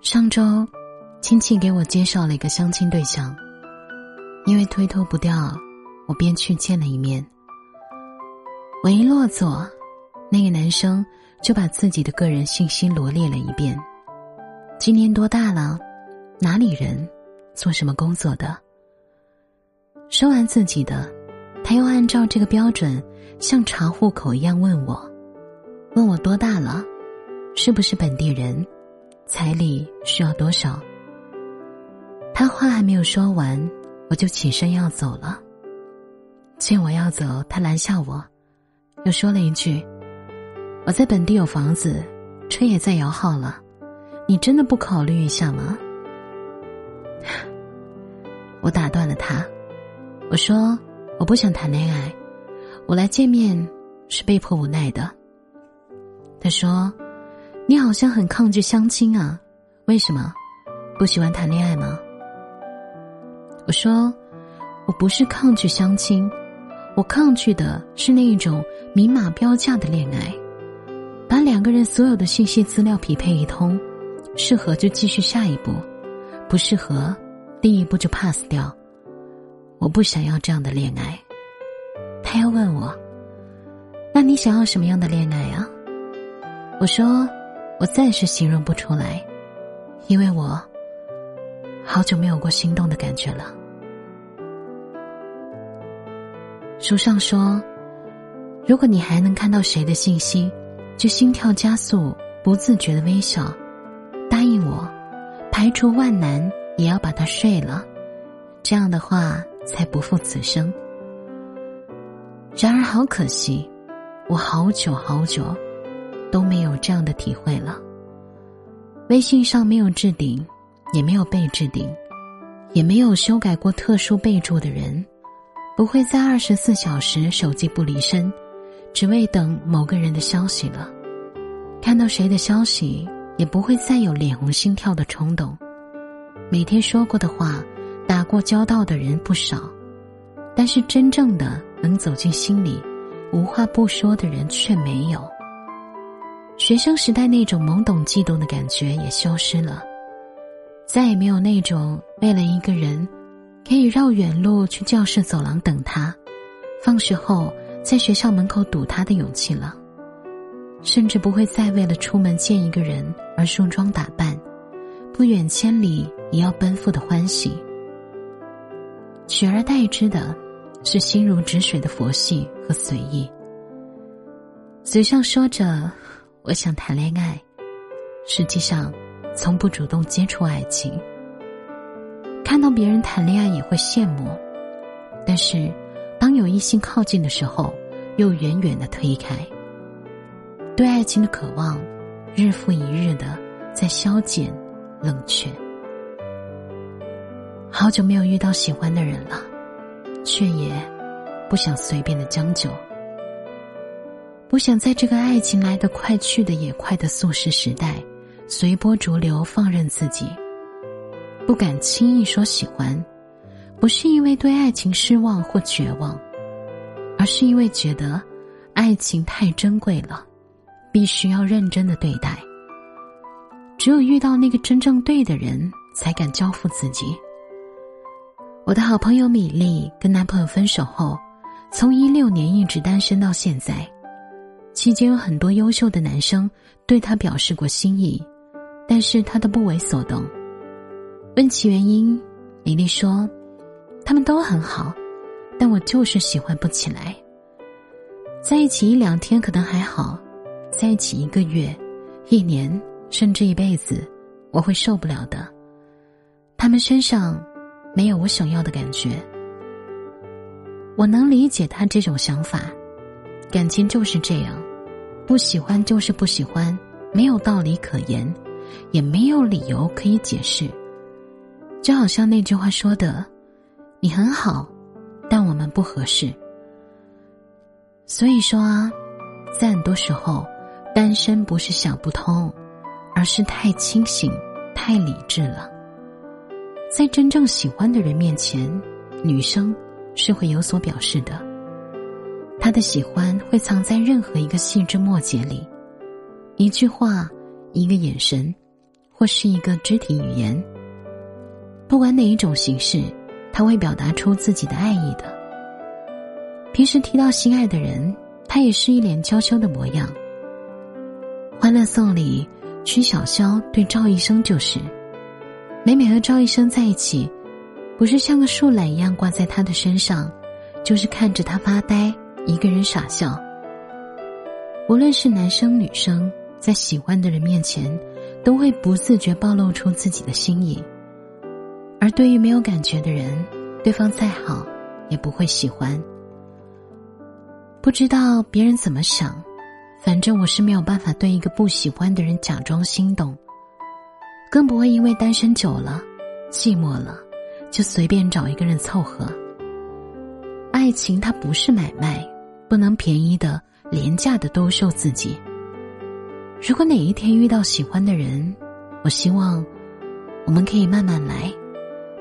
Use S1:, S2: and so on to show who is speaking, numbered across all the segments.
S1: 上周，亲戚给我介绍了一个相亲对象，因为推脱不掉，我便去见了一面。我一落座，那个男生就把自己的个人信息罗列了一遍：今年多大了，哪里人，做什么工作的。说完自己的，他又按照这个标准，像查户口一样问我：问我多大了，是不是本地人，彩礼需要多少。他话还没有说完，我就起身要走了。见我要走，他拦下我，又说了一句：“我在本地有房子，车也在摇号了，你真的不考虑一下吗？” 我打断了他。我说我不想谈恋爱，我来见面是被迫无奈的。他说：“你好像很抗拒相亲啊，为什么？不喜欢谈恋爱吗？”我说：“我不是抗拒相亲，我抗拒的是那一种明码标价的恋爱，把两个人所有的信息资料匹配一通，适合就继续下一步，不适合，第一步就 pass 掉。”我不想要这样的恋爱。他要问我：“那你想要什么样的恋爱啊？”我说：“我暂时形容不出来，因为我好久没有过心动的感觉了。”书上说：“如果你还能看到谁的信息，就心跳加速，不自觉的微笑，答应我，排除万难也要把他睡了。这样的话。”才不负此生。然而，好可惜，我好久好久都没有这样的体会了。微信上没有置顶，也没有被置顶，也没有修改过特殊备注的人，不会在二十四小时手机不离身，只为等某个人的消息了。看到谁的消息，也不会再有脸红心跳的冲动。每天说过的话。打过交道的人不少，但是真正的能走进心里、无话不说的人却没有。学生时代那种懵懂悸动的感觉也消失了，再也没有那种为了一个人可以绕远路去教室走廊等他，放学后在学校门口堵他的勇气了，甚至不会再为了出门见一个人而梳妆打扮，不远千里也要奔赴的欢喜。取而代之的，是心如止水的佛系和随意。嘴上说着“我想谈恋爱”，实际上从不主动接触爱情。看到别人谈恋爱也会羡慕，但是当有异性靠近的时候，又远远的推开。对爱情的渴望，日复一日的在消减、冷却。好久没有遇到喜欢的人了，却也不想随便的将就，不想在这个爱情来得快去的也快的速食时代，随波逐流放任自己，不敢轻易说喜欢，不是因为对爱情失望或绝望，而是因为觉得爱情太珍贵了，必须要认真的对待。只有遇到那个真正对的人，才敢交付自己。我的好朋友米粒跟男朋友分手后，从一六年一直单身到现在，期间有很多优秀的男生对她表示过心意，但是她都不为所动。问其原因，李丽说：“他们都很好，但我就是喜欢不起来。在一起一两天可能还好，在一起一个月、一年甚至一辈子，我会受不了的。他们身上。”没有我想要的感觉，我能理解他这种想法。感情就是这样，不喜欢就是不喜欢，没有道理可言，也没有理由可以解释。就好像那句话说的：“你很好，但我们不合适。”所以说啊，在很多时候，单身不是想不通，而是太清醒、太理智了。在真正喜欢的人面前，女生是会有所表示的。他的喜欢会藏在任何一个细枝末节里，一句话，一个眼神，或是一个肢体语言。不管哪一种形式，他会表达出自己的爱意的。平时提到心爱的人，他也是一脸娇羞的模样。《欢乐颂》里，曲筱绡对赵医生就是，每每和赵医生在一起，不是像个树懒一样挂在他的身上，就是看着他发呆，一个人傻笑。无论是男生女生，在喜欢的人面前，都会不自觉暴露出自己的心意。而对于没有感觉的人，对方再好，也不会喜欢。不知道别人怎么想，反正我是没有办法对一个不喜欢的人假装心动，更不会因为单身久了、寂寞了，就随便找一个人凑合。爱情它不是买卖，不能便宜的、廉价的兜售自己。如果哪一天遇到喜欢的人，我希望我们可以慢慢来。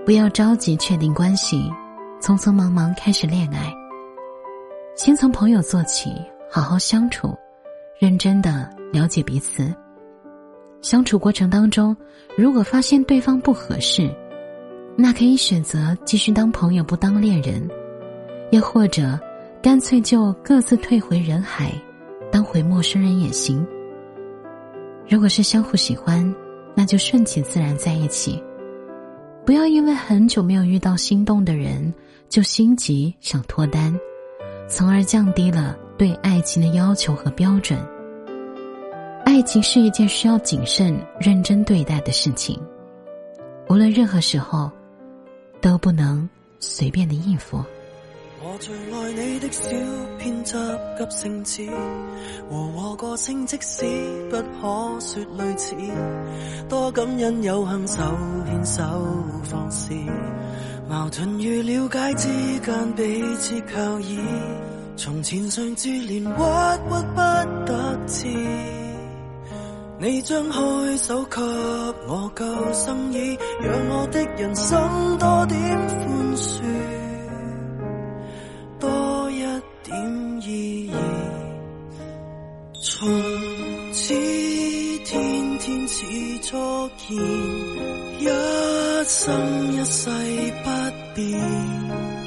S1: 不要着急确定关系，匆匆忙忙开始恋爱。先从朋友做起，好好相处，认真的了解彼此。相处过程当中，如果发现对方不合适，那可以选择继续当朋友不当恋人，又或者干脆就各自退回人海，当回陌生人也行。如果是相互喜欢，那就顺其自然在一起。不要因为很久没有遇到心动的人就心急想脱单，从而降低了对爱情的要求和标准。爱情是一件需要谨慎认真对待的事情，无论任何时候，都不能随便的应付。
S2: 我最爱你的小偏执急性子，和我个性即使不可说类似，多感恩有幸手牵手放肆，矛盾与了解之间彼此靠倚，从前常自怜郁郁不得志，你张开手给我救生衣，让我的人生多点宽恕。一生一世不变，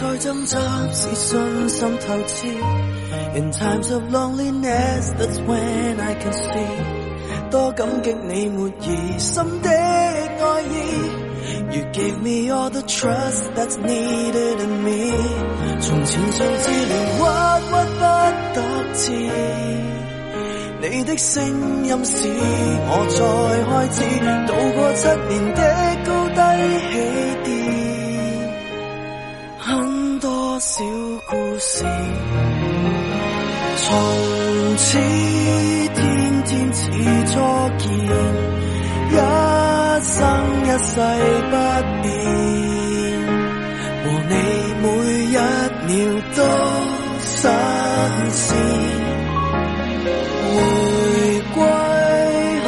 S2: 再挣扎，是信心透支。In times of loneliness, that's when I can see，多感激你没疑心的爱意。You gave me all the trust that's needed in me。从前像自怜郁郁不得志，你的声音使我再开始渡过七年的高低起跌，小故事。从此天天似初见，一生。一世不变，和你每一秒都新鲜。回归开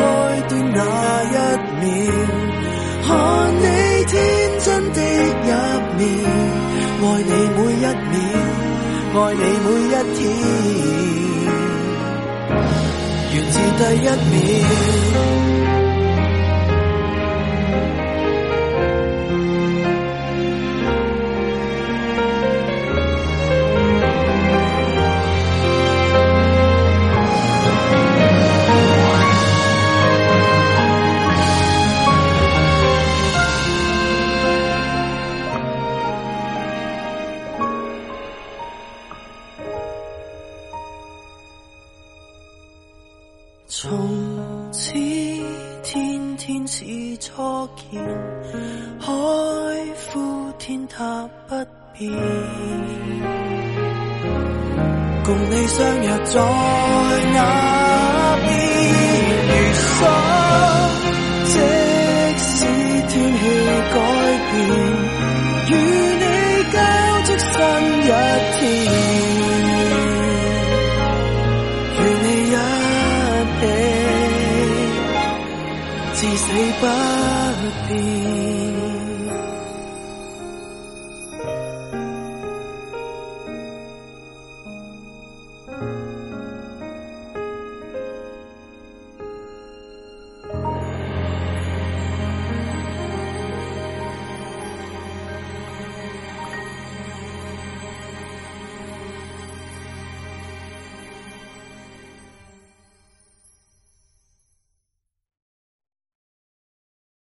S2: 端那一秒，看你天真的一面，爱你每一秒，爱你每一天，源自第一秒。天天似初见，海枯。天塌不变。共你相约在那边，如想即使天气改变，be.